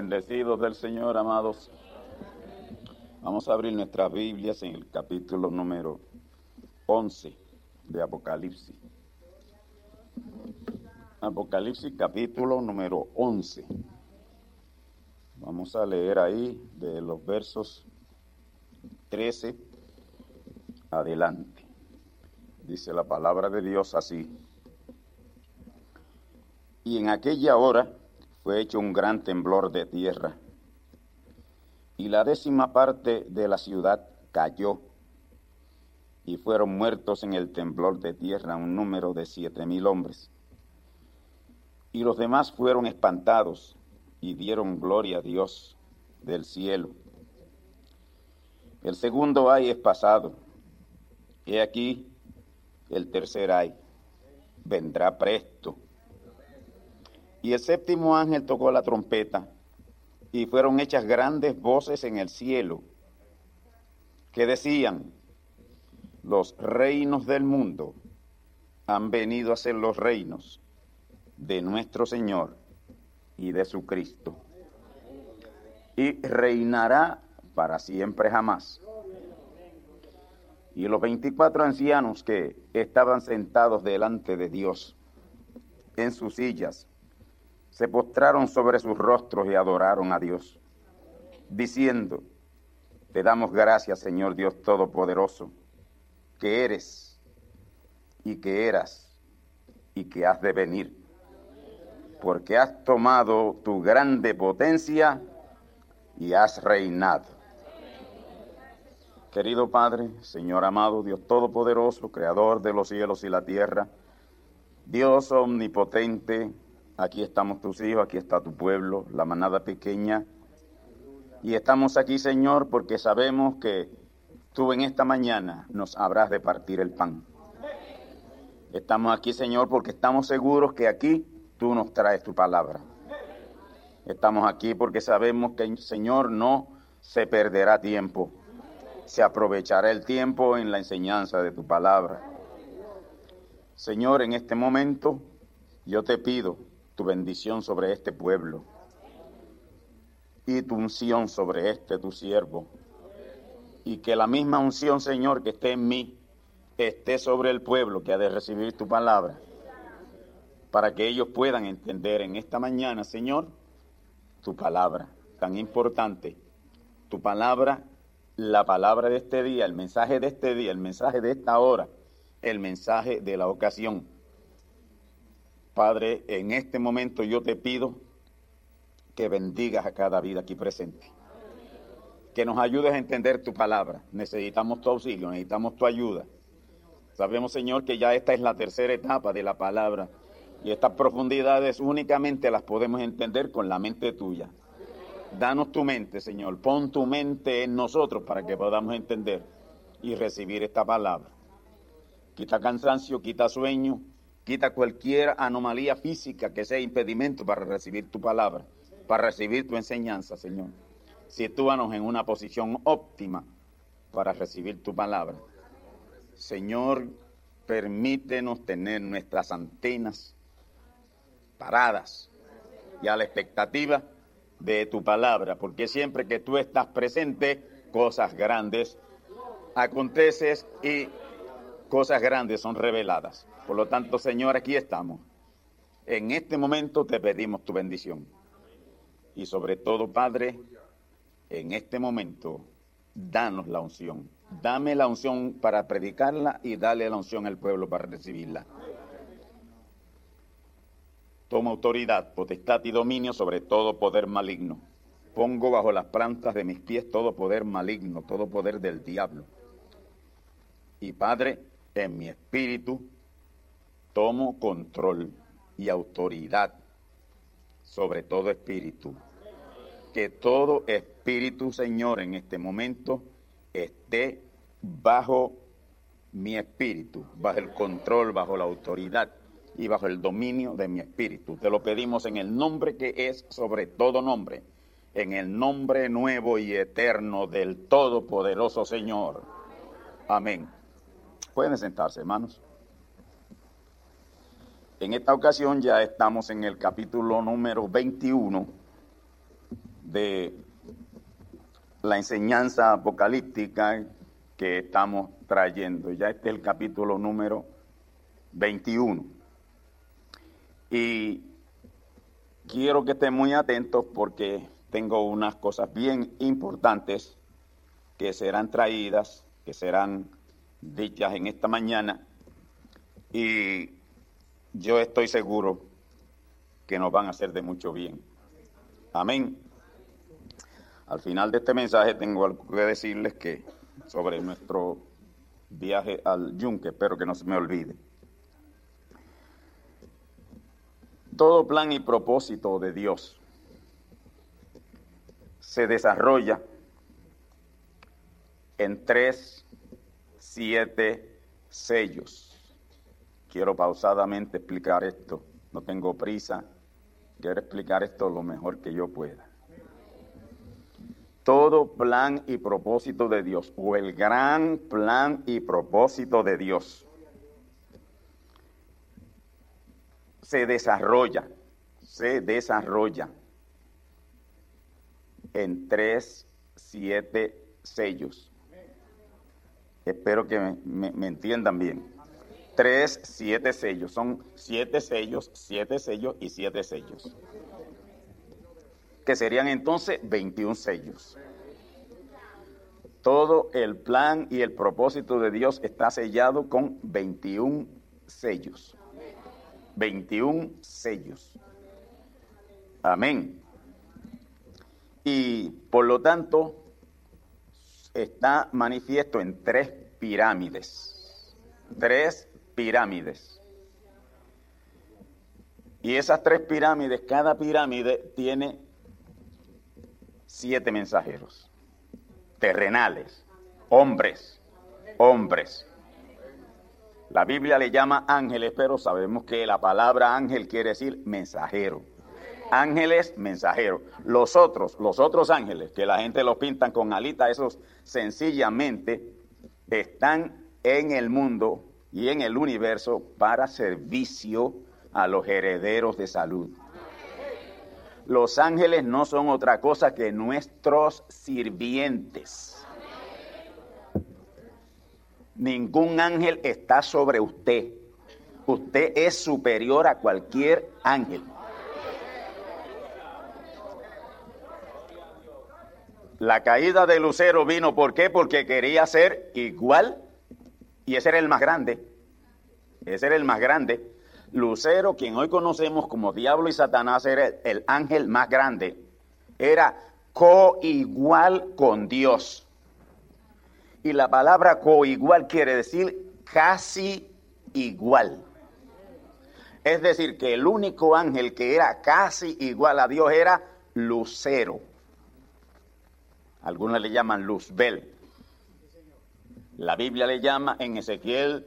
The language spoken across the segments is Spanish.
Bendecidos del Señor, amados. Vamos a abrir nuestras Biblias en el capítulo número 11 de Apocalipsis. Apocalipsis capítulo número 11. Vamos a leer ahí de los versos 13 adelante. Dice la palabra de Dios así. Y en aquella hora fue hecho un gran temblor de tierra, y la décima parte de la ciudad cayó, y fueron muertos en el temblor de tierra un número de siete mil hombres. Y los demás fueron espantados y dieron gloria a Dios del cielo. El segundo ay es pasado. He aquí el tercer ay. Vendrá presto. Y el séptimo ángel tocó la trompeta y fueron hechas grandes voces en el cielo que decían, los reinos del mundo han venido a ser los reinos de nuestro Señor y de su Cristo. Y reinará para siempre jamás. Y los veinticuatro ancianos que estaban sentados delante de Dios en sus sillas se postraron sobre sus rostros y adoraron a Dios, diciendo, te damos gracias, Señor Dios Todopoderoso, que eres y que eras y que has de venir, porque has tomado tu grande potencia y has reinado. Querido Padre, Señor amado, Dios Todopoderoso, Creador de los cielos y la tierra, Dios omnipotente, Aquí estamos tus hijos, aquí está tu pueblo, la manada pequeña. Y estamos aquí, Señor, porque sabemos que tú en esta mañana nos habrás de partir el pan. Estamos aquí, Señor, porque estamos seguros que aquí tú nos traes tu palabra. Estamos aquí porque sabemos que, Señor, no se perderá tiempo. Se aprovechará el tiempo en la enseñanza de tu palabra. Señor, en este momento yo te pido tu bendición sobre este pueblo y tu unción sobre este tu siervo. Y que la misma unción, Señor, que esté en mí, esté sobre el pueblo que ha de recibir tu palabra, para que ellos puedan entender en esta mañana, Señor, tu palabra tan importante, tu palabra, la palabra de este día, el mensaje de este día, el mensaje de esta hora, el mensaje de la ocasión Padre, en este momento yo te pido que bendigas a cada vida aquí presente. Que nos ayudes a entender tu palabra. Necesitamos tu auxilio, necesitamos tu ayuda. Sabemos, Señor, que ya esta es la tercera etapa de la palabra y estas profundidades únicamente las podemos entender con la mente tuya. Danos tu mente, Señor. Pon tu mente en nosotros para que podamos entender y recibir esta palabra. Quita cansancio, quita sueño, quita cualquier anomalía física que sea impedimento para recibir tu palabra, para recibir tu enseñanza, Señor. Sitúanos en una posición óptima para recibir tu palabra. Señor, permítenos tener nuestras antenas paradas y a la expectativa de tu palabra, porque siempre que tú estás presente, cosas grandes acontecen y cosas grandes son reveladas. Por lo tanto, Señor, aquí estamos. En este momento te pedimos tu bendición. Y sobre todo, Padre, en este momento, danos la unción. Dame la unción para predicarla y dale la unción al pueblo para recibirla. Toma autoridad, potestad y dominio sobre todo poder maligno. Pongo bajo las plantas de mis pies todo poder maligno, todo poder del diablo. Y Padre, en mi espíritu tomo control y autoridad sobre todo espíritu. Que todo espíritu, Señor, en este momento esté bajo mi espíritu, bajo el control, bajo la autoridad y bajo el dominio de mi espíritu. Te lo pedimos en el nombre que es sobre todo nombre, en el nombre nuevo y eterno del Todopoderoso Señor. Amén. Pueden sentarse, hermanos. En esta ocasión ya estamos en el capítulo número 21 de la enseñanza apocalíptica que estamos trayendo. Ya este es el capítulo número 21. Y quiero que estén muy atentos porque tengo unas cosas bien importantes que serán traídas, que serán dichas en esta mañana. Y yo estoy seguro que nos van a hacer de mucho bien. Amén. Al final de este mensaje tengo algo que decirles que sobre nuestro viaje al yunque, espero que no se me olvide. todo plan y propósito de Dios se desarrolla en tres, siete sellos. Quiero pausadamente explicar esto. No tengo prisa. Quiero explicar esto lo mejor que yo pueda. Todo plan y propósito de Dios, o el gran plan y propósito de Dios, se desarrolla, se desarrolla en tres, siete sellos. Espero que me, entiendan bien. Tres, siete sellos. Son siete sellos, siete sellos y siete sellos. Que serían entonces 21 sellos. Todo el plan y el propósito de Dios está sellado con 21 sellos. 21 sellos. Amén. Y por lo tanto está manifiesto en tres pirámides. Tres pirámides. Y esas tres pirámides, cada pirámide tiene siete mensajeros terrenales, hombres, hombres. La Biblia le llama ángeles, pero sabemos que la palabra ángel quiere decir mensajero. Ángeles, mensajeros. Los otros, los otros ángeles, que la gente los pintan con alitas, esos sencillamente están en el mundo y en el universo para servicio a los herederos de salud. Los ángeles no son otra cosa que nuestros sirvientes. Ningún ángel está sobre usted. Usted es superior a cualquier ángel. La caída de Lucero vino, ¿por qué? Porque quería ser igual y ese era el más grande. Ese era el más grande. Lucero, quien hoy conocemos como diablo y Satanás, era el ángel más grande. Era coigual con Dios. Y la palabra coigual quiere decir casi igual. Es decir, que el único ángel que era casi igual a Dios era Lucero. Algunos le llaman Luzbel. La Biblia le llama en Ezequiel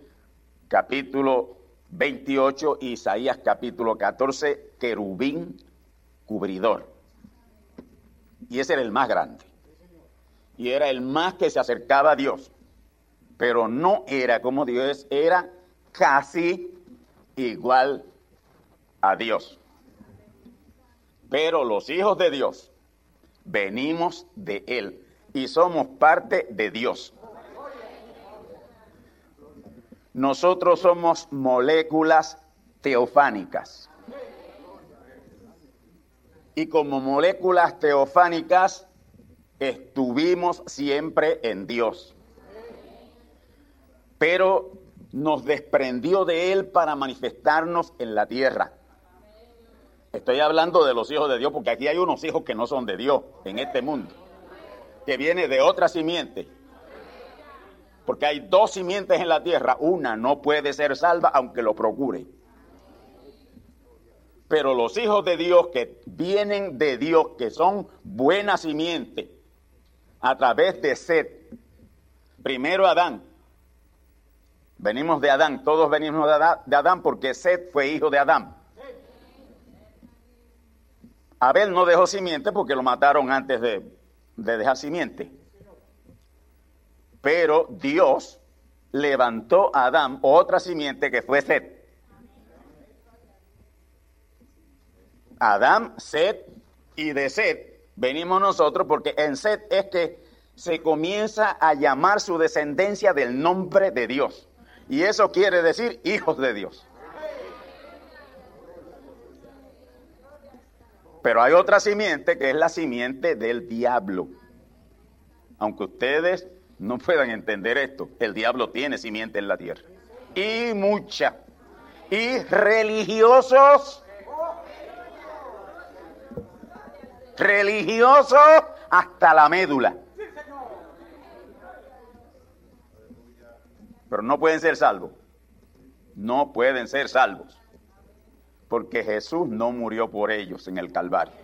capítulo 28, Isaías capítulo 14, querubín cubridor. Y ese era el más grande. Y era el más que se acercaba a Dios. Pero no era como Dios, era casi igual a Dios. Pero los hijos de Dios venimos de Él y somos parte de Dios. Nosotros somos moléculas teofánicas. Y como moléculas teofánicas estuvimos siempre en Dios. Pero nos desprendió de Él para manifestarnos en la tierra. Estoy hablando de los hijos de Dios porque aquí hay unos hijos que no son de Dios en este mundo, que viene de otra simiente. Porque hay dos simientes en la tierra, una no puede ser salva aunque lo procure. Pero los hijos de Dios que vienen de Dios, que son buena simiente, a través de Seth, primero Adán, venimos de Adán, todos venimos de Adán, porque Seth fue hijo de Adán. Abel no dejó simiente porque lo mataron antes de dejar simiente. Pero Dios levantó a Adán otra simiente que fue Seth. Adán, Seth y de Seth venimos nosotros porque en Seth es que se comienza a llamar su descendencia del nombre de Dios. Y eso quiere decir hijos de Dios. Pero hay otra simiente que es la simiente del diablo. Aunque ustedes no puedan entender esto, el diablo tiene simiente en la tierra. Y mucha. Y religiosos. Religiosos hasta la médula. Pero no pueden ser salvos. No pueden ser salvos porque Jesús no murió por ellos en el Calvario,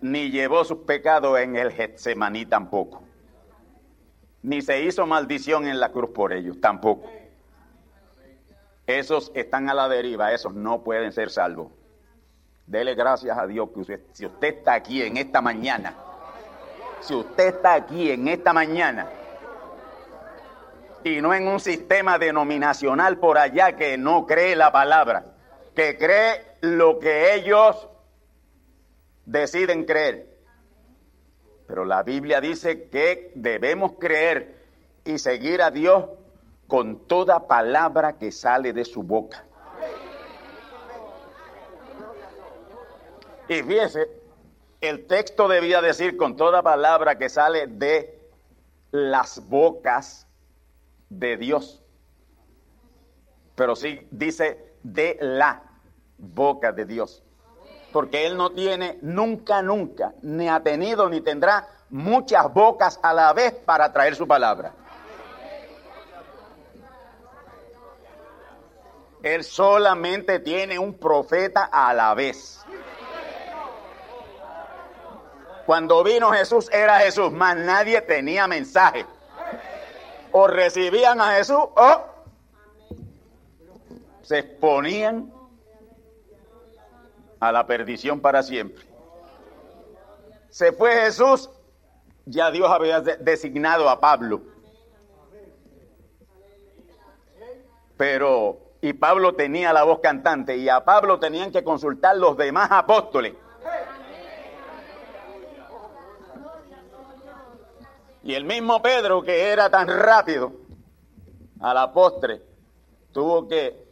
ni llevó sus pecados en el Getsemaní tampoco, ni se hizo maldición en la cruz por ellos tampoco. Esos están a la deriva, esos no pueden ser salvos. Dele gracias a Dios que usted, si usted está aquí en esta mañana, si usted está aquí en esta mañana, y no en un sistema denominacional por allá que no cree la palabra, que cree lo que ellos deciden creer. Pero la Biblia dice que debemos creer y seguir a Dios con toda palabra que sale de su boca. Y fíjese, el texto debía decir con toda palabra que sale de las bocas de Dios. Pero sí dice de la boca de Dios. Porque Él no tiene nunca, nunca, ni ha tenido ni tendrá muchas bocas a la vez para traer su palabra. Él solamente tiene un profeta a la vez. Cuando vino Jesús era Jesús, más nadie tenía mensaje. O recibían a Jesús o se exponían a la perdición para siempre. Se fue Jesús, ya Dios había designado a Pablo. Pero, y Pablo tenía la voz cantante, y a Pablo tenían que consultar los demás apóstoles. Y el mismo Pedro, que era tan rápido, a la postre, tuvo que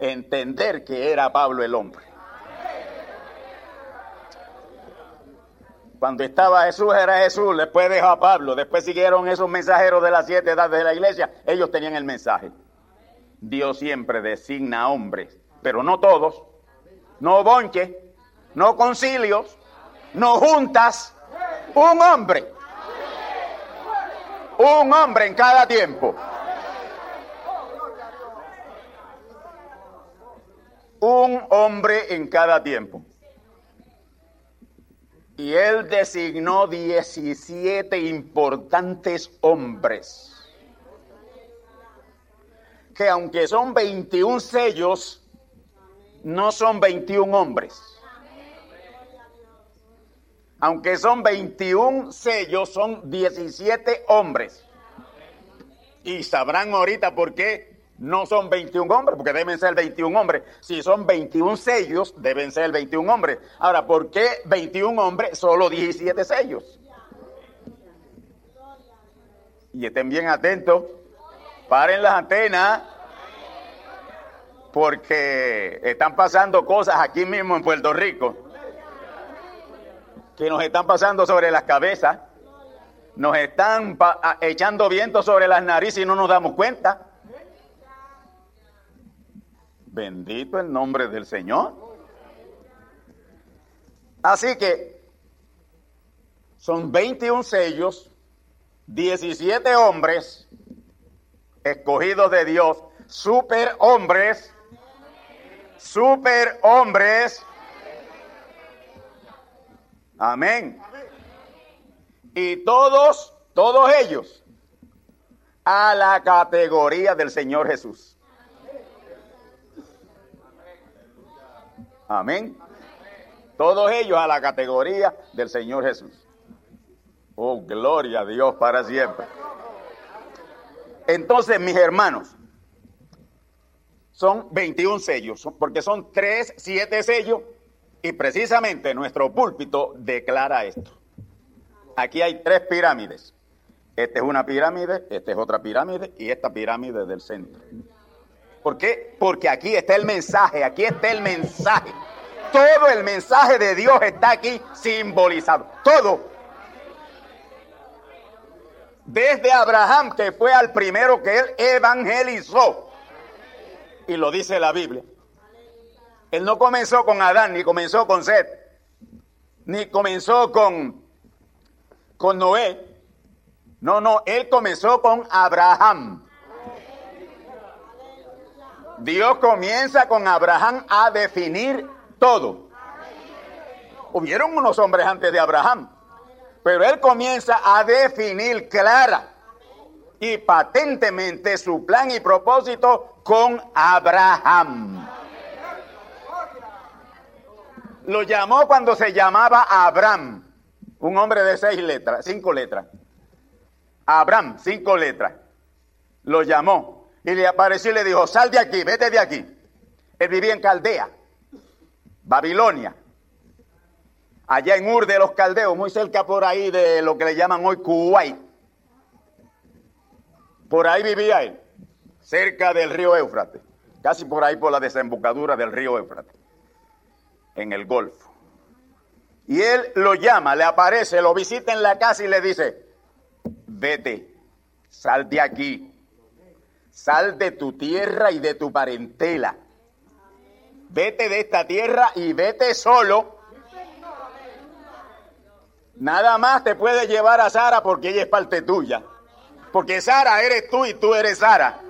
entender que era Pablo el hombre. Cuando estaba Jesús era Jesús, después dejó a Pablo, después siguieron esos mensajeros de las siete edades de la iglesia, ellos tenían el mensaje. Dios siempre designa hombres, pero no todos, no bonches, no concilios, no juntas, un hombre. Un hombre en cada tiempo. Un hombre en cada tiempo. Y él designó 17 importantes hombres. Que aunque son 21 sellos, no son 21 hombres. Aunque son 21 sellos, son 17 hombres. Y sabrán ahorita por qué no son 21 hombres, porque deben ser 21 hombres. Si son 21 sellos, deben ser 21 hombres. Ahora, ¿por qué 21 hombres, solo 17 sellos? Y estén bien atentos, paren las antenas, porque están pasando cosas aquí mismo en Puerto Rico, que nos están pasando sobre las cabezas, nos están echando viento sobre las narices y no nos damos cuenta. Bendito el nombre del Señor. Así que son 21 sellos, 17 hombres escogidos de Dios, super hombres, super hombres. Amén. Y todos, todos ellos, a la categoría del Señor Jesús. Amén. Todos ellos a la categoría del Señor Jesús. Oh, gloria a Dios para siempre. Entonces, mis hermanos, son 21 sellos, porque son 3, 7 sellos, y precisamente nuestro púlpito declara esto. Aquí hay tres pirámides. Esta es una pirámide, esta es otra pirámide y esta pirámide del centro. ¿Por qué? Porque aquí está el mensaje, aquí está el mensaje. Todo el mensaje de Dios está aquí simbolizado. Todo. Desde Abraham, que fue al primero que él evangelizó. Y lo dice la Biblia. Él no comenzó con Adán, ni comenzó con Seth, ni comenzó con, con Noé. No, no, él comenzó con Abraham. Dios comienza con Abraham a definir todo. Hubieron unos hombres antes de Abraham, pero él comienza a definir clara y patentemente su plan y propósito con Abraham. Lo llamó cuando se llamaba Abraham, un hombre de seis letras, cinco letras. Abraham, cinco letras. Lo llamó y le apareció y le dijo, sal de aquí, vete de aquí. Él vivía en Caldea, Babilonia, allá en Ur de los Caldeos, muy cerca por ahí de lo que le llaman hoy Kuwait. Por ahí vivía él, cerca del río Éufrates, casi por ahí por la desembocadura del río Éufrates, en el Golfo. Y él lo llama, le aparece, lo visita en la casa y le dice, vete, sal de aquí, Sal de tu tierra y de tu parentela. Vete de esta tierra y vete solo. Nada más te puede llevar a Sara porque ella es parte tuya. Porque Sara eres tú y tú eres Sara.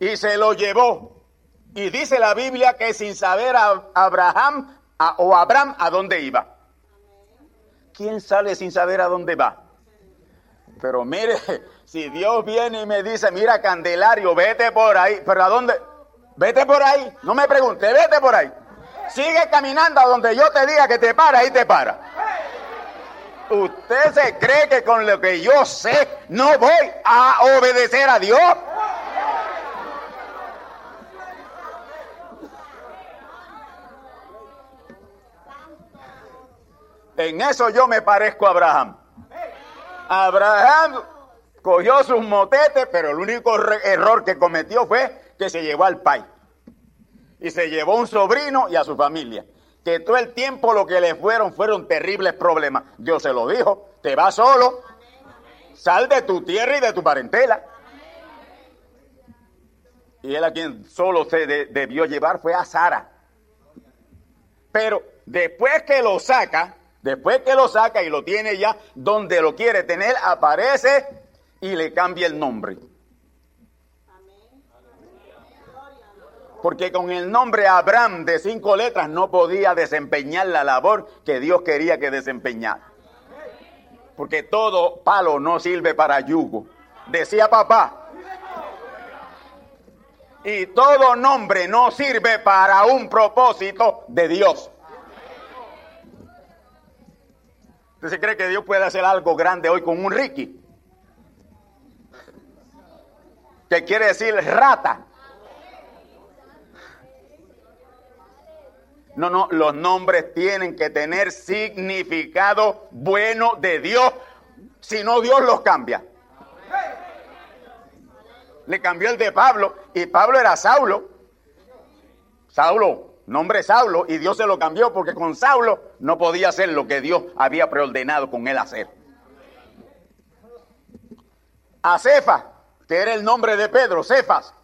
Y se lo llevó. Y dice la Biblia que sin saber a Abraham o Abraham a dónde iba. ¿Quién sale sin saber a dónde va? Pero mire, si Dios viene y me dice, mira Candelario, vete por ahí, pero ¿a dónde? Vete por ahí, no me pregunte, vete por ahí. Sigue caminando a donde yo te diga que te para y te para. ¿Usted se cree que con lo que yo sé no voy a obedecer a Dios? En eso yo me parezco a Abraham. Abraham cogió sus motetes, pero el único error que cometió fue que se llevó al pai. Y se llevó un sobrino y a su familia. Que todo el tiempo lo que le fueron fueron terribles problemas. Dios se lo dijo, te vas solo, sal de tu tierra y de tu parentela. Y él a quien solo se debió llevar fue a Sara. Pero después que lo saca, Después que lo saca y lo tiene ya donde lo quiere tener, aparece y le cambia el nombre. Porque con el nombre Abraham de cinco letras no podía desempeñar la labor que Dios quería que desempeñara. Porque todo palo no sirve para yugo. Decía papá. Y todo nombre no sirve para un propósito de Dios. ¿Usted se cree que Dios puede hacer algo grande hoy con un Ricky? ¿Qué quiere decir rata? No, no, los nombres tienen que tener significado bueno de Dios, si no Dios los cambia. Le cambió el de Pablo y Pablo era Saulo. Saulo, nombre Saulo, y Dios se lo cambió porque con Saulo no podía hacer lo que Dios había preordenado con él hacer. A Cefa, que era el nombre de Pedro, Cefas,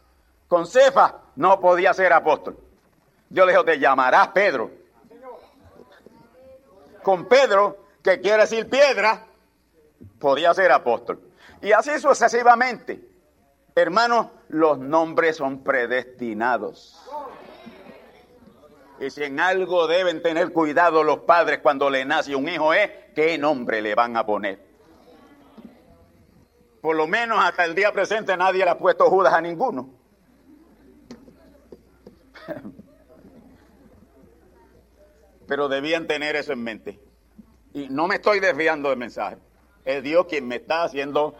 con Cefa no podía ser apóstol. Dios le dijo, te llamarás Pedro. Con Pedro, que quiere decir piedra, podía ser apóstol. Y así sucesivamente. Hermanos, los nombres son predestinados. Y si en algo deben tener cuidado los padres cuando le nace un hijo es qué nombre le van a poner. Por lo menos hasta el día presente nadie le ha puesto Judas a ninguno. Pero debían tener eso en mente. Y no me estoy desviando del mensaje. Es Dios quien me está haciendo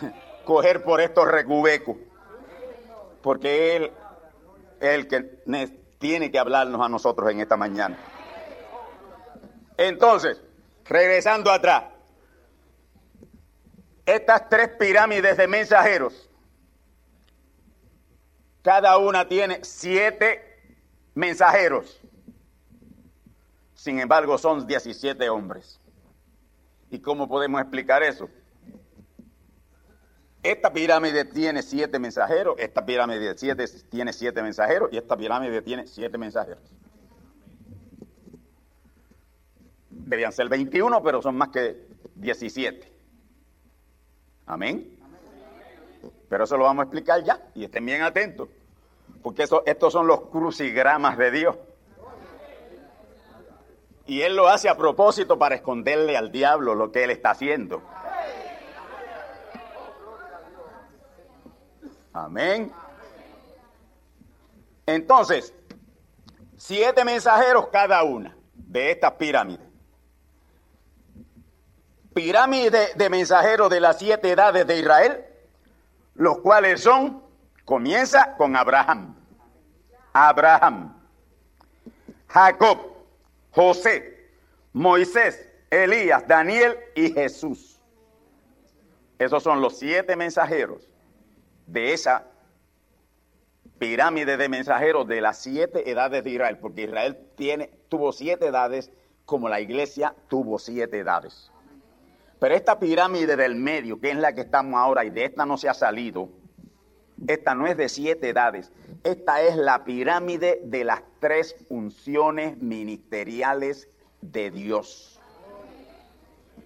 coger por estos recubecos. Porque Él es el que tiene que hablarnos a nosotros en esta mañana. Entonces, regresando atrás, estas tres pirámides de mensajeros, cada una tiene siete mensajeros. Sin embargo, son 17 hombres. ¿Y cómo podemos explicar eso? Esta pirámide tiene siete mensajeros, esta pirámide tiene siete mensajeros y esta pirámide tiene siete mensajeros. Debían ser 21, pero son más que 17. Amén. Pero eso lo vamos a explicar ya y estén bien atentos, porque estos son los crucigramas de Dios. Y Él lo hace a propósito para esconderle al diablo lo que Él está haciendo. Amén. Entonces, siete mensajeros cada una de estas pirámides. Pirámide de mensajeros de las siete edades de Israel, los cuales son, comienza con Abraham. Abraham, Jacob, José, Moisés, Elías, Daniel y Jesús. Esos son los siete mensajeros de esa pirámide de mensajeros de las siete edades de Israel, porque Israel tiene, tuvo siete edades como la iglesia tuvo siete edades. Pero esta pirámide del medio, que es la que estamos ahora, y de esta no se ha salido, esta no es de siete edades, esta es la pirámide de las tres unciones ministeriales de Dios.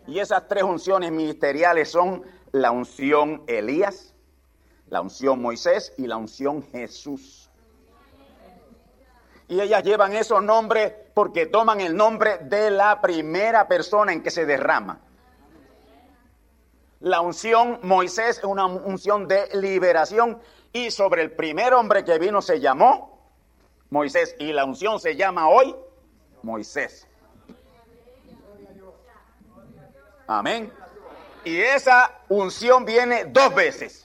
Y esas tres unciones ministeriales son la unción Elías, la unción Moisés y la unción Jesús. Y ellas llevan esos nombres porque toman el nombre de la primera persona en que se derrama. La unción Moisés es una unción de liberación y sobre el primer hombre que vino se llamó Moisés y la unción se llama hoy Moisés. Amén. Y esa unción viene dos veces.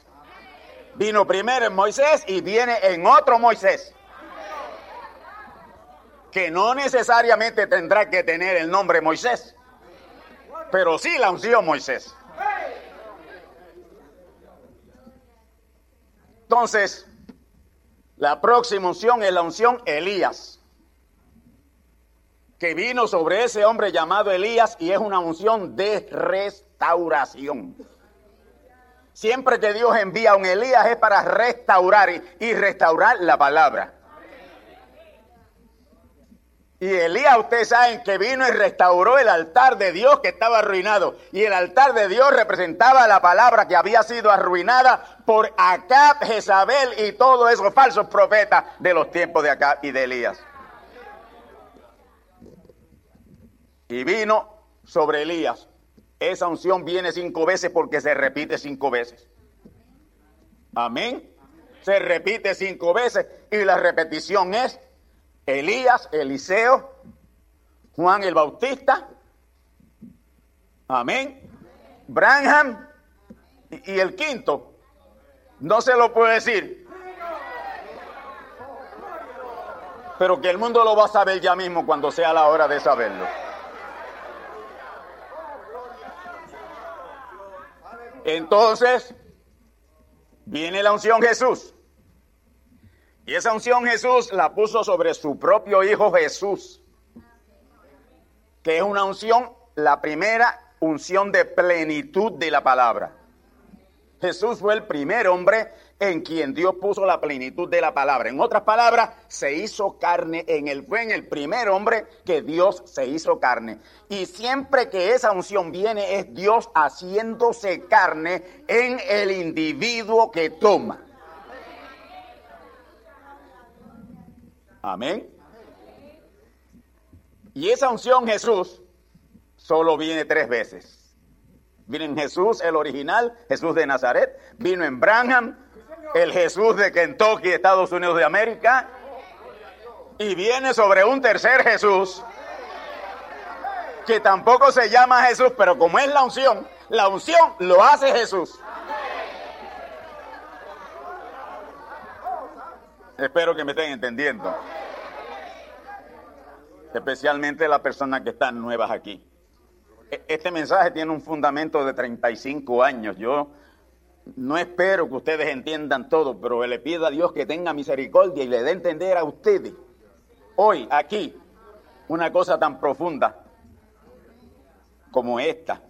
Vino primero en Moisés y viene en otro Moisés. Que no necesariamente tendrá que tener el nombre Moisés, pero sí la unción Moisés. Entonces, la próxima unción es la unción Elías, que vino sobre ese hombre llamado Elías y es una unción de restauración. Siempre que Dios envía a un Elías es para restaurar y, restaurar la palabra. Y Elías, ustedes saben que vino y restauró el altar de Dios que estaba arruinado. Y el altar de Dios representaba la palabra que había sido arruinada por Acab, Jezabel y todos esos falsos profetas de los tiempos de Acab y de Elías. Y vino sobre Elías. Esa unción viene cinco veces porque se repite cinco veces. Amén. Se repite cinco veces y la repetición es Elías, Eliseo, Juan el Bautista, amén, Branham y, el quinto, no se lo puedo decir, pero que el mundo lo va a saber ya mismo cuando sea la hora de saberlo. Entonces, viene la unción Jesús. Y esa unción Jesús la puso sobre su propio Hijo Jesús, que es una unción, la primera unción de plenitud de la palabra. Jesús fue el primer hombre en quien Dios puso la plenitud de la palabra. En otras palabras, se hizo carne en él. Fue en el primer hombre que Dios se hizo carne. Y siempre que esa unción viene es Dios haciéndose carne en el individuo que toma. Amén. Y esa unción Jesús solo viene tres veces. Vino en Jesús, el original, Jesús de Nazaret. Vino en Branham, el Jesús de Kentucky, Estados Unidos de América. Y viene sobre un tercer Jesús, que tampoco se llama Jesús, pero como es la unción, la unción lo hace Jesús. Espero que me estén entendiendo. Especialmente las personas que están nuevas aquí. E-, este mensaje tiene un fundamento de 35 años. Yo no espero que ustedes entiendan todo, pero le pido a Dios que tenga misericordia y le dé entender a ustedes hoy, aquí, una cosa tan profunda como esta.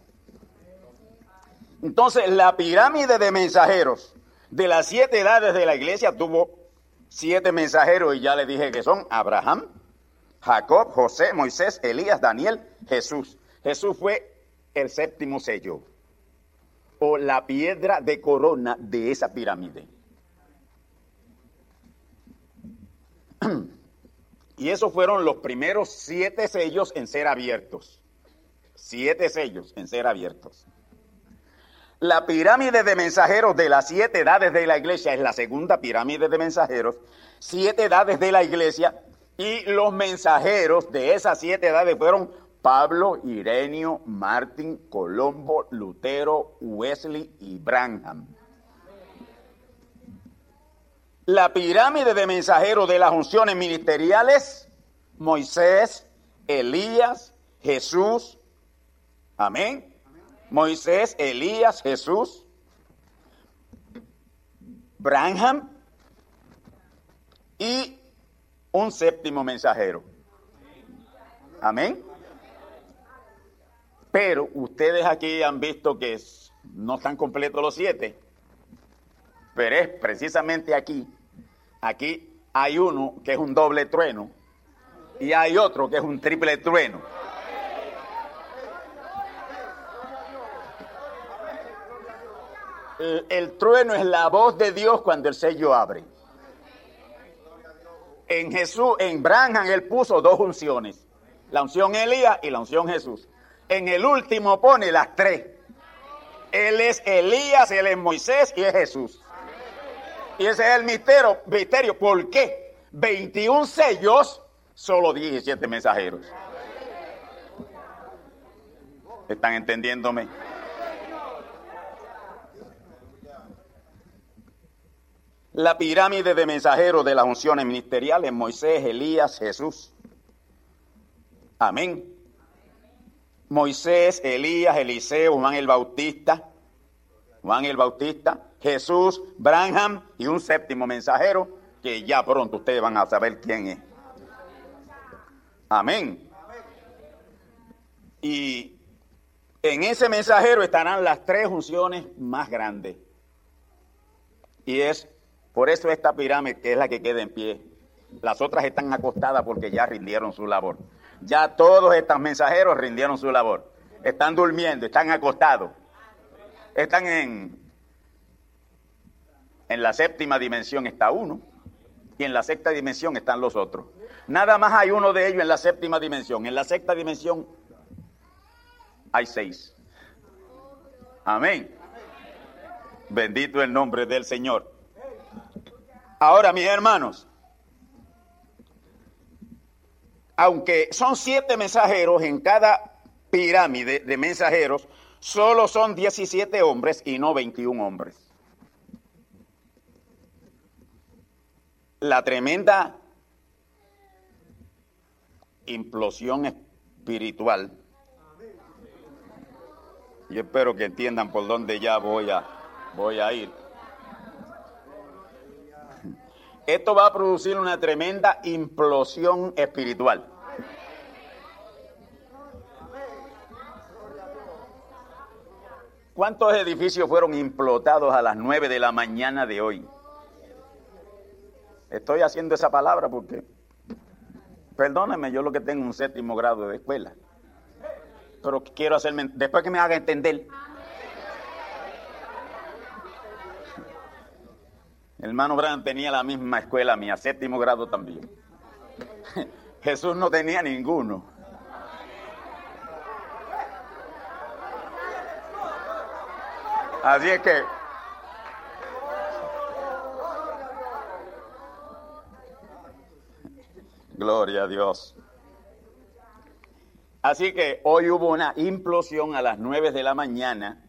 Entonces, la pirámide de mensajeros de las siete edades de la iglesia tuvo siete mensajeros y ya le dije que son Abraham, Jacob, José, Moisés, Elías, Daniel, Jesús. Jesús fue el séptimo sello o la piedra de corona de esa pirámide. Y esos fueron los primeros siete sellos en ser abiertos. Siete sellos en ser abiertos. La pirámide de mensajeros de las siete edades de la iglesia es la segunda pirámide de mensajeros. Siete edades de la iglesia y los mensajeros de esas siete edades fueron Pablo, Irenio, Martín, Colombo, Lutero, Wesley y Branham. La pirámide de mensajeros de las unciones ministeriales, Moisés, Elías, Jesús. Amén. Moisés, Elías, Jesús, Branham y un séptimo mensajero. Amén. Pero ustedes aquí han visto que no están completos los siete. Pero es precisamente aquí. Aquí hay uno que es un doble trueno y hay otro que es un triple trueno. el, trueno es la voz de Dios cuando el sello abre. En Jesús, en Branham, él puso dos unciones. La unción Elías y la unción Jesús. En el último pone las tres. Él es Elías, él es Moisés y es Jesús. Y ese es el misterio. misterio. ¿Por qué? 21 sellos, solo 17 mensajeros. ¿Están entendiéndome? la pirámide de mensajeros de las unciones ministeriales, Moisés, Elías, Jesús. Amén. Moisés, Elías, Eliseo, Juan el Bautista, Juan el Bautista, Jesús, Branham y un séptimo mensajero que ya pronto ustedes van a saber quién es. Amén. Y en ese mensajero estarán las tres unciones más grandes. Y es por eso esta pirámide, que es la que queda en pie, Las otras están acostadas porque ya rindieron su labor. Ya todos estos mensajeros rindieron su labor. Están durmiendo, están acostados. Están en, en la séptima dimensión está uno y en la sexta dimensión están los otros. Nada más hay uno de ellos en la séptima dimensión. En la sexta dimensión hay seis. Amén. Bendito el nombre del Señor. Ahora, mis hermanos, aunque son siete mensajeros en cada pirámide de mensajeros, solo son 17 hombres y no 21 hombres. La tremenda implosión espiritual. Y espero que entiendan por dónde ya voy a, voy a ir. Esto va a producir una tremenda implosión espiritual. ¿Cuántos edificios fueron implotados a las nueve de la mañana de hoy? Estoy haciendo esa palabra porque, perdóname, yo lo que tengo un séptimo grado de escuela. Pero quiero hacerme, después que me haga entender. El hermano Brand tenía la misma escuela mía, séptimo grado también. Jesús no tenía ninguno. Así es que Gloria a Dios. Así que hoy hubo una implosión a las 9 de la mañana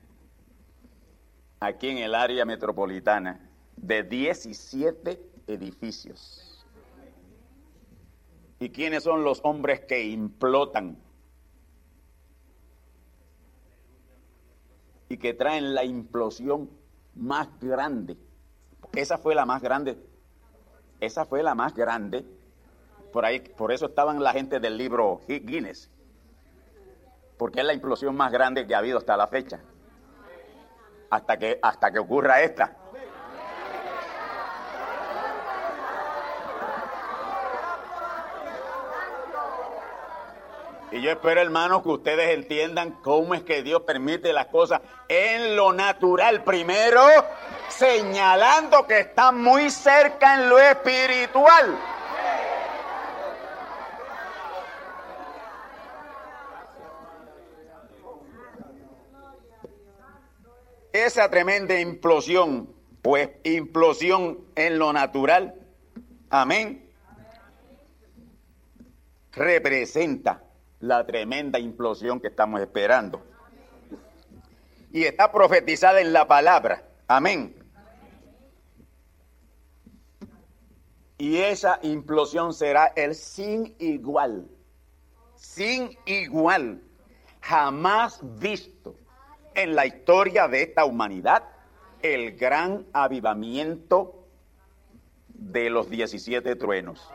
aquí en el área metropolitana de 17 edificios. ¿Y quiénes son los hombres que implotan? y que traen la implosión más grande. Esa fue la más grande. Esa fue la más grande. Por ahí, por eso estaban la gente del libro Guinness. Porque es la implosión más grande que ha habido hasta la fecha. Hasta que, hasta que ocurra esta. Y yo espero, hermanos, que ustedes entiendan cómo es que Dios permite las cosas en lo natural primero, señalando que está muy cerca en lo espiritual. Esa tremenda implosión, pues implosión en lo natural, amén, representa la tremenda implosión que estamos esperando. Y está profetizada en la palabra. Amén. Y esa implosión será el sin igual. Sin igual. Jamás visto en la historia de esta humanidad el gran avivamiento de los 17 truenos.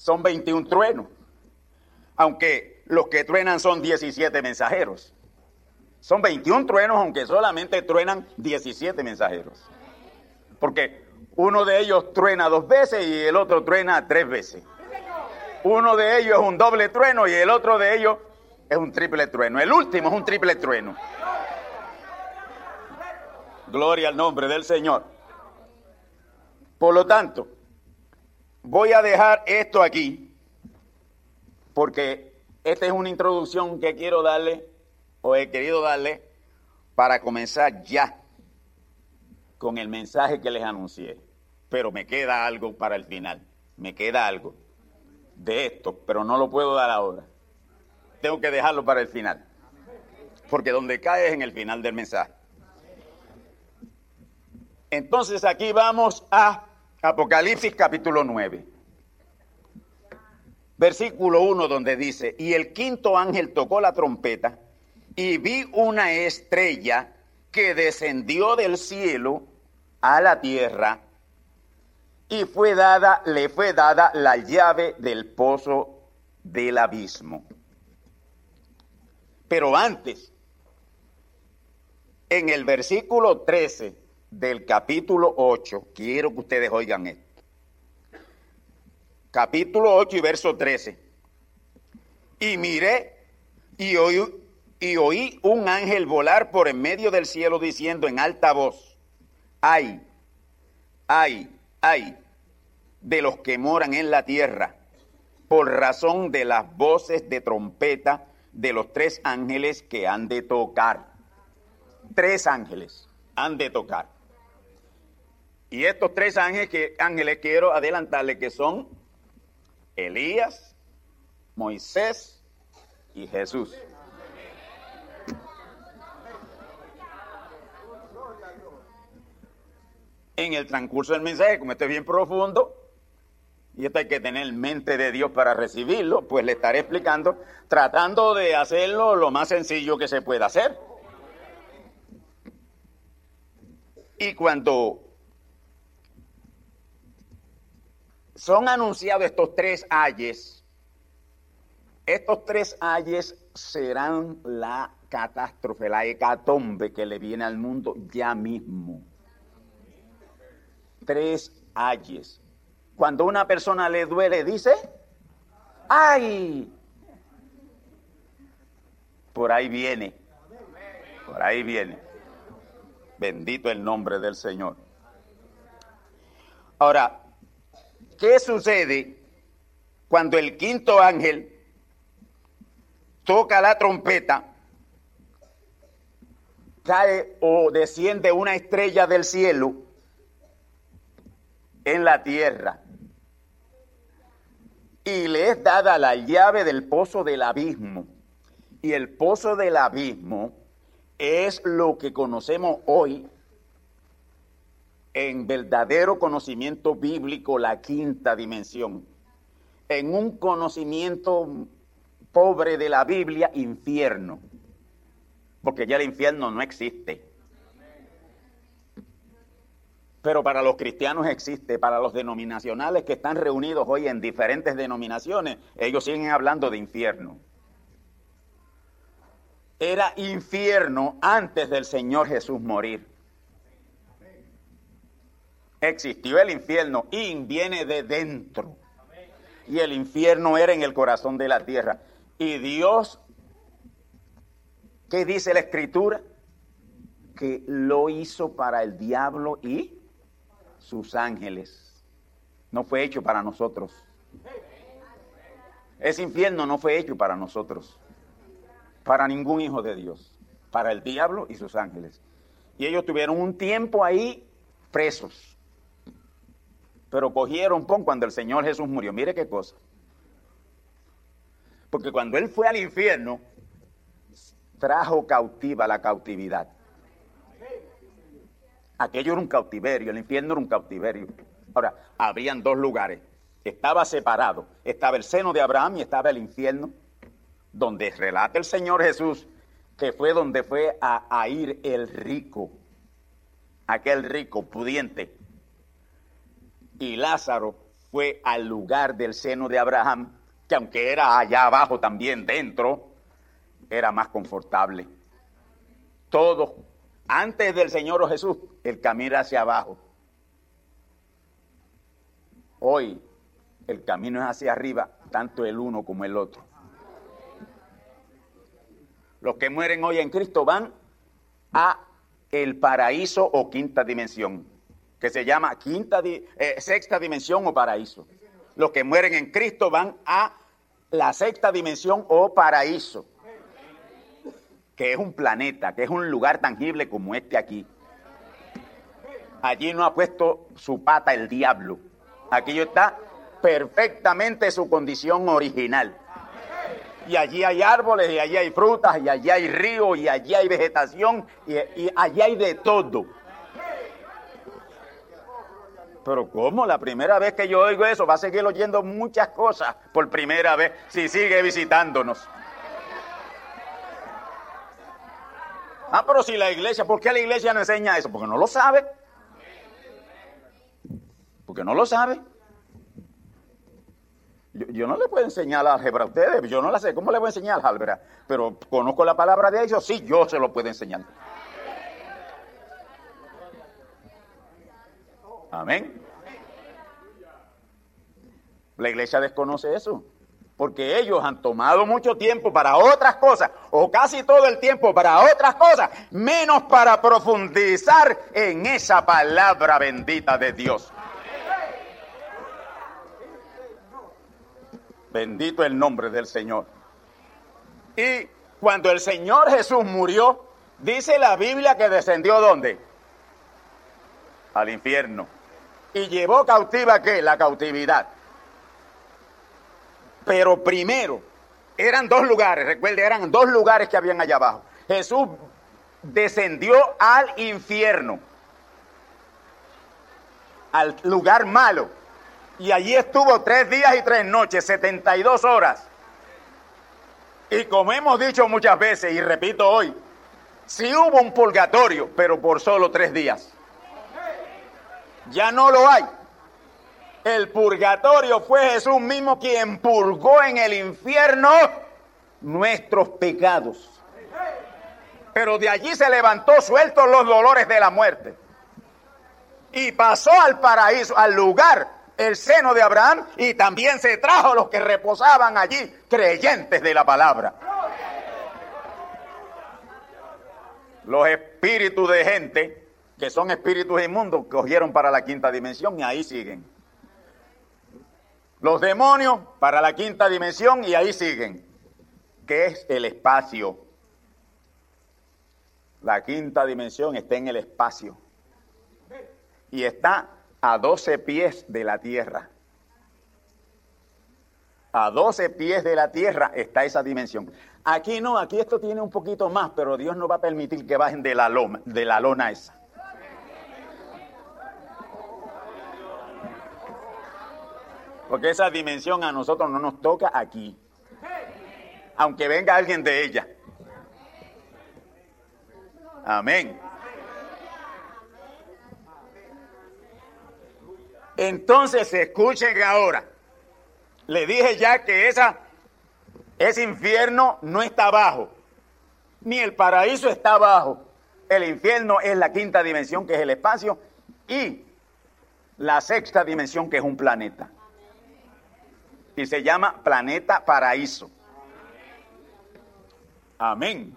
Son 21 truenos, aunque los que truenan son 17 mensajeros. Son 21 truenos, aunque solamente truenan 17 mensajeros. Porque uno de ellos truena dos veces y el otro truena tres veces. Uno de ellos es un doble trueno y el otro de ellos es un triple trueno. El último es un triple trueno. Gloria al nombre del Señor. Por lo tanto, Voy a dejar esto aquí porque esta es una introducción que quiero darle o he querido darle para comenzar ya con el mensaje que les anuncié. Pero me queda algo para el final, me queda algo de esto, pero no lo puedo dar ahora. Tengo que dejarlo para el final, porque donde cae es en el final del mensaje. Entonces aquí vamos a Apocalipsis capítulo 9. Versículo 1 donde dice, y el quinto ángel tocó la trompeta y vi una estrella que descendió del cielo a la tierra y fue dada, le fue dada la llave del pozo del abismo. Pero antes, en el versículo 13 del capítulo 8, quiero que ustedes oigan esto. Capítulo 8 y verso 13. Y miré y oí, y oí un ángel volar por en medio del cielo diciendo en alta voz, ay, ay, ay, de los que moran en la tierra, por razón de las voces de trompeta de los tres ángeles que han de tocar. Tres ángeles han de tocar. Y estos tres ángeles, que, ángeles quiero adelantarle que son Elías, Moisés y Jesús. En el transcurso del mensaje, como este es bien profundo, y esto hay que tener mente de Dios para recibirlo, pues le estaré explicando, tratando de hacerlo lo más sencillo que se pueda hacer. Y cuando son anunciados estos tres ayes, estos tres ayes serán la catástrofe, la hecatombe que le viene al mundo ya mismo. Tres ayes. Cuando una persona le duele, dice, ¡ay! Por ahí viene, por ahí viene. Bendito el nombre del Señor. Ahora, ¿qué sucede cuando el quinto ángel toca la trompeta? Cae o desciende una estrella del cielo en la tierra y le es dada la llave del pozo del abismo. Y el pozo del abismo es lo que conocemos hoy en verdadero conocimiento bíblico, la quinta dimensión. En un conocimiento pobre de la Biblia, infierno. Porque ya el infierno no existe. Pero para los cristianos existe, para los denominacionales que están reunidos hoy en diferentes denominaciones, ellos siguen hablando de infierno. Era infierno antes del Señor Jesús morir. Existió el infierno y viene de dentro. Y el infierno era en el corazón de la tierra. Y Dios, ¿qué dice la escritura? Que lo hizo para el diablo y sus ángeles. No fue hecho para nosotros. Ese infierno no fue hecho para nosotros, para ningún hijo de Dios, para el diablo y sus ángeles. Y ellos tuvieron un tiempo ahí presos, pero cogieron pon cuando el Señor Jesús murió. Mire qué cosa. Porque cuando Él fue al infierno, trajo cautiva la cautividad. Aquello era un cautiverio, el infierno era un cautiverio. Ahora, habrían dos lugares. Estaba separado. Estaba el seno de Abraham y estaba el infierno, donde relata el Señor Jesús que fue donde fue a, a ir el rico, aquel rico pudiente. Y Lázaro fue al lugar del seno de Abraham, que aunque era allá abajo también dentro, era más confortable. Todos antes del Señor Jesús, el camino hacia abajo. Hoy el camino es hacia arriba, tanto el uno como el otro. Los que mueren hoy en Cristo van a el paraíso o quinta dimensión, que se llama quinta eh, sexta dimensión o paraíso. Los que mueren en Cristo van a la sexta dimensión o paraíso que es un planeta, que es un lugar tangible como este aquí. Allí no ha puesto su pata el diablo. Aquello está perfectamente su condición original. Y allí hay árboles, y allí hay frutas, y allí hay ríos, y allí hay vegetación, y allí hay de todo. Pero ¿cómo? La primera vez que yo oigo eso, va a seguir oyendo muchas cosas por primera vez si sigue visitándonos. Ah, pero si la iglesia, ¿por qué la iglesia no enseña eso? Porque no lo sabe. Porque no lo sabe. Yo, no le puedo enseñar álgebra a ustedes, yo no la sé. ¿Cómo le voy a enseñar álgebra? Pero conozco la palabra de ellos, sí, yo se lo puedo enseñar. Amén. La iglesia desconoce eso, porque ellos han tomado mucho tiempo para otras cosas, o casi todo el tiempo para otras cosas, menos para profundizar en esa palabra bendita de Dios. Bendito el nombre del Señor. Y cuando el Señor Jesús murió, dice la Biblia que descendió ¿dónde? Al infierno. Y llevó cautiva qué? La cautividad. Pero primero, eran dos lugares, recuerde, eran dos lugares que habían allá abajo. Jesús descendió al infierno, al lugar malo y allí estuvo tres días y tres noches, 72 horas. Y como hemos dicho muchas veces, y repito hoy, sí hubo un purgatorio, pero por solo tres días. Ya no lo hay. El purgatorio fue Jesús mismo quien purgó en el infierno nuestros pecados. Pero de allí se levantó sueltos los dolores de la muerte. Y pasó al paraíso, al lugar el seno de Abraham y también se trajo los que reposaban allí, creyentes de la palabra. Los espíritus de gente, que son espíritus inmundos, cogieron para la quinta dimensión y ahí siguen. Los demonios para la quinta dimensión y ahí siguen, que es el espacio. La quinta dimensión está en el espacio. Y está a 12 pies de la tierra. A 12 pies de la tierra está esa dimensión. Aquí no, aquí esto tiene un poquito más, pero Dios no va a permitir que bajen de la, de la lona esa. Porque esa dimensión a nosotros no nos toca aquí. Aunque venga alguien de ella. Amén. Entonces escuchen ahora. Le dije ya que esa, ese infierno no está abajo, ni el paraíso está abajo. El infierno es la quinta dimensión, que es el espacio, y la sexta dimensión, que es un planeta. Y se llama planeta paraíso. Amén.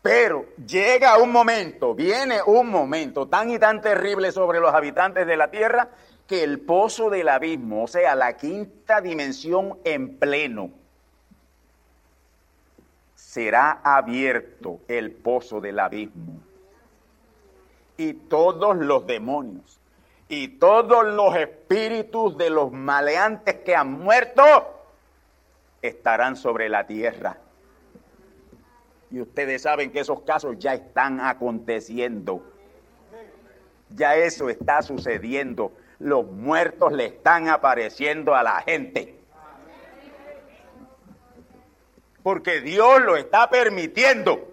Pero llega un momento, viene un momento tan y tan terrible sobre los habitantes de la tierra que el pozo del abismo, o sea, la quinta dimensión en pleno, será abierto el pozo del abismo. Y todos los demonios y todos los espíritus de los maleantes que han muerto estarán sobre la tierra y ustedes saben que esos casos ya están aconteciendo. Ya eso está sucediendo. Los muertos le están apareciendo a la gente. Porque Dios lo está permitiendo.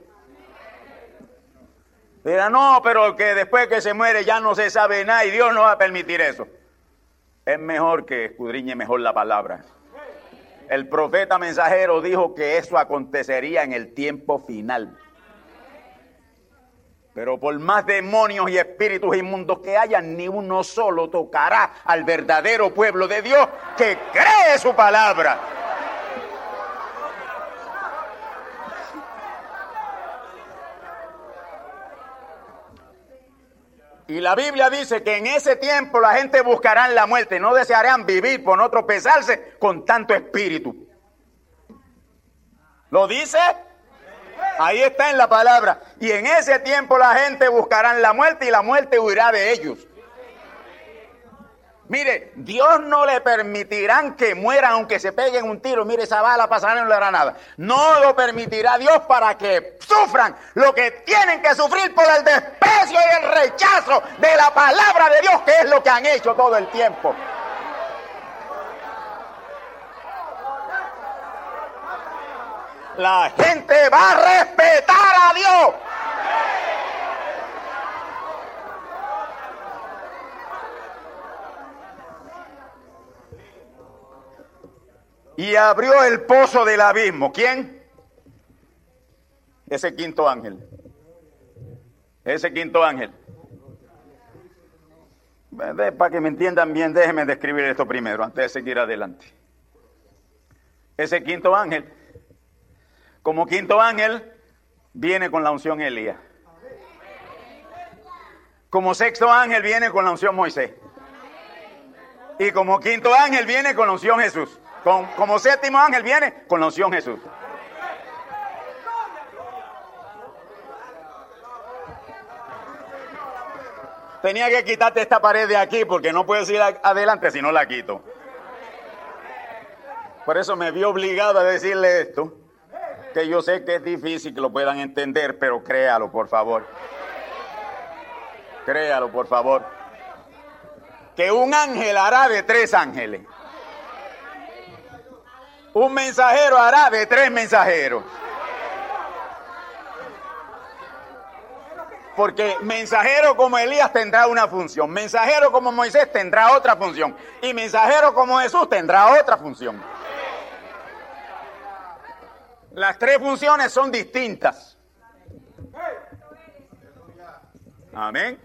Pero no, pero que después que se muere ya no se sabe nada y Dios no va a permitir eso. Es mejor que escudriñe mejor la palabra. El profeta mensajero dijo que eso acontecería en el tiempo final. Pero por más demonios y espíritus inmundos que haya, ni uno solo tocará al verdadero pueblo de Dios que cree su palabra. Y la Biblia dice que en ese tiempo la gente buscará la muerte, no desearán vivir por no tropezarse con tanto espíritu. ¿Lo dice? Ahí está en la palabra. Y en ese tiempo la gente buscará la muerte y la muerte huirá de ellos. Mire, Dios no le permitirán que mueran aunque se peguen un tiro. Mire, esa bala pasará no le hará nada. No lo permitirá Dios para que sufran lo que tienen que sufrir por el desprecio y el rechazo de la palabra de Dios, que es lo que han hecho todo el tiempo. La gente va a respetar a Dios. Y abrió el pozo del abismo. ¿Quién? Ese quinto ángel. Ese quinto ángel. Para que me entiendan bien, déjenme describir esto primero, antes de seguir adelante. Ese quinto ángel, como quinto ángel, viene con la unción Elías. Como sexto ángel viene con la unción Moisés. Y como quinto ángel viene con la unción Jesús. Como séptimo ángel viene con la unción Jesús. Tenía que quitarte esta pared de aquí porque no puedes ir adelante si no la quito. Por eso me vi obligado a decirle esto, que yo sé que es difícil que lo puedan entender, pero créalo, por favor. Créalo, por favor. Que un ángel hará de tres ángeles. Un mensajero hará de tres mensajeros. Porque mensajero como Elías tendrá una función, mensajero como Moisés tendrá otra función y mensajero como Jesús tendrá otra función. Las tres funciones son distintas. Amén.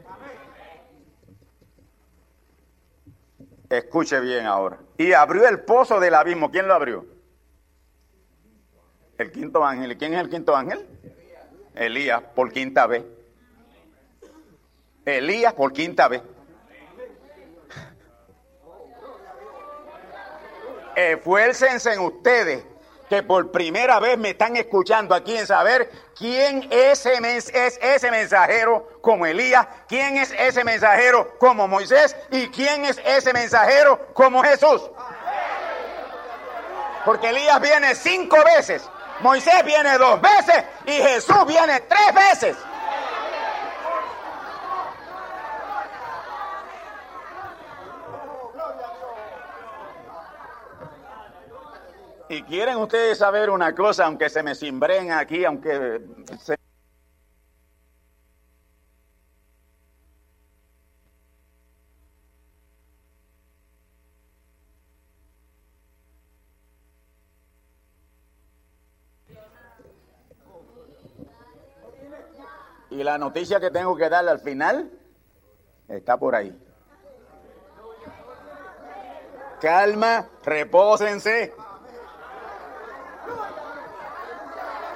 Escuche bien ahora. Y abrió el pozo del abismo. ¿Quién lo abrió? El quinto ángel. ¿Y quién es el quinto ángel? Elías, por quinta vez. Elías por quinta vez. Esfuércense en ustedes que por primera vez me están escuchando aquí en saber quién es ese mensajero como Elías, quién es ese mensajero como Moisés y quién es ese mensajero como Jesús. Porque Elías viene cinco veces, Moisés viene dos veces y Jesús viene tres veces. Y quieren ustedes saber una cosa, aunque se me cimbren aquí, aunque se... la noticia que tengo que darle al final está por ahí. Calma, repósense.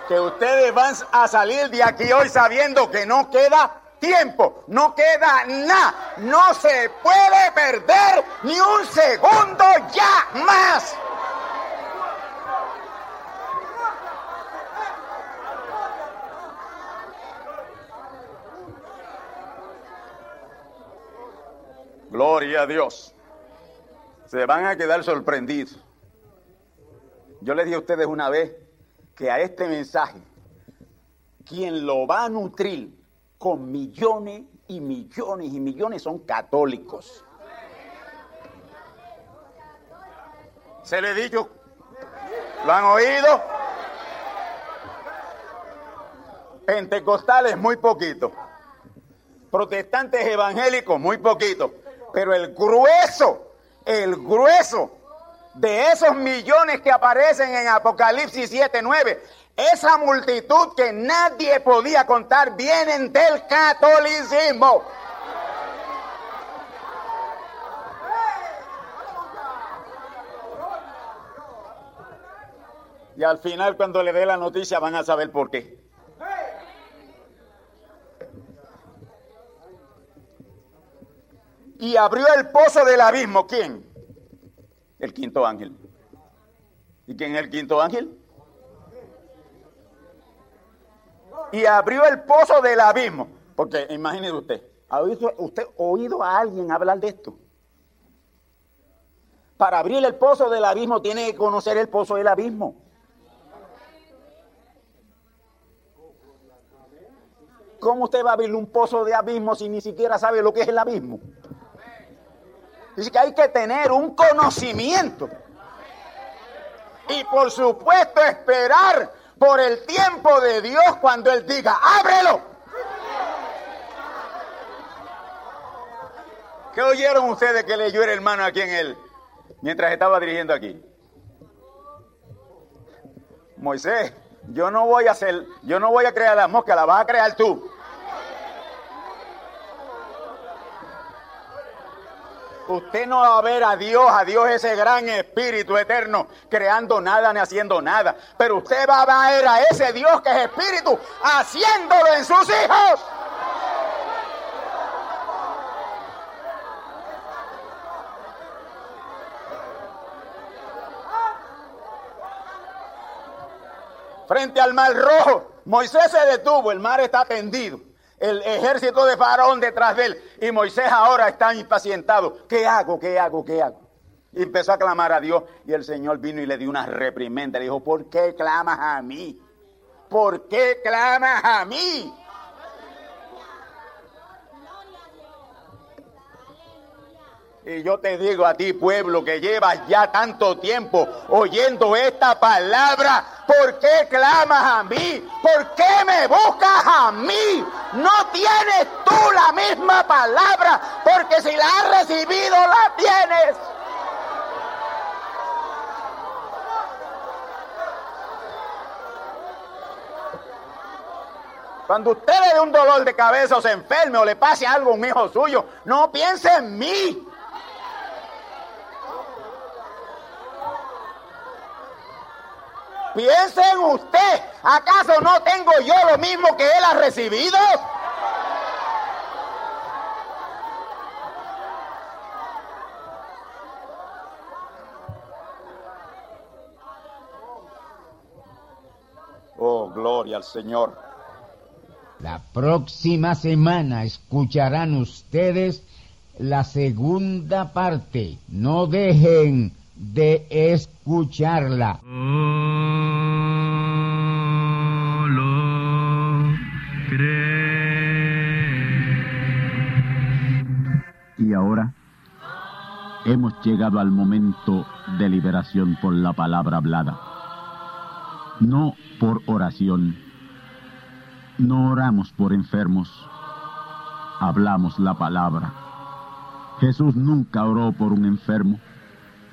que ustedes van a salir de aquí hoy sabiendo que no queda tiempo, no queda nada, no se puede perder ni un segundo ya más. Gloria a Dios. Se van a quedar sorprendidos. Yo les dije a ustedes una vez que a este mensaje, quien lo va a nutrir con millones y millones y millones son católicos. ¿Se le he dicho? ¿Lo han oído? Pentecostales muy poquito. Protestantes evangélicos muy poquito. Pero el grueso, el grueso de esos millones que aparecen en Apocalipsis 7, 9, esa multitud que nadie podía contar vienen del catolicismo. Y al final cuando le dé la noticia van a saber por qué. Y abrió el pozo del abismo. ¿Quién? el quinto ángel. ¿Y quién es el quinto ángel? Y abrió el pozo del abismo. Porque imagínese usted, ¿ha oído, usted oído a alguien hablar de esto? Para abrir el pozo del abismo tiene que conocer el pozo del abismo. ¿Cómo usted va a abrir un pozo de abismo si ni siquiera sabe lo que es el abismo? Dice que hay que tener un conocimiento. Y por supuesto esperar por el tiempo de Dios cuando Él diga, ábrelo. ¿Qué oyeron ustedes que leyó el hermano aquí en él mientras estaba dirigiendo aquí? Moisés, yo no voy a hacer, yo no voy a crear la mosca, la vas a crear tú. Usted no va a ver a Dios, a Dios ese gran espíritu eterno, creando nada ni haciendo nada. Pero usted va a ver a ese Dios que es espíritu, haciéndolo en sus hijos. Frente al mar rojo, Moisés se detuvo, el mar está tendido el ejército de Faraón detrás de él. Y Moisés ahora está impacientado. ¿Qué hago? ¿Qué hago? ¿Qué hago? Y empezó a clamar a Dios y el Señor vino y le dio una reprimenda. Le dijo, ¿por qué clamas a mí? ¿Por qué clamas a mí? Y yo te digo a ti, pueblo, que llevas ya tanto tiempo oyendo esta palabra, ¿por qué clamas a mí? ¿Por qué me buscas a mí? No tienes tú la misma palabra, porque si la has recibido, la tienes. Cuando usted le dé un dolor de cabeza o se enferme o le pase algo a un hijo suyo, no piense en mí. Piense en usted. ¿Acaso no tengo yo lo mismo que él ha recibido? Oh, gloria al Señor. La próxima semana escucharán ustedes la segunda parte. No dejen de escucharla. Y ahora hemos llegado al momento de liberación por la palabra hablada. No por oración. No oramos por enfermos. Hablamos la palabra. Jesús nunca oró por un enfermo.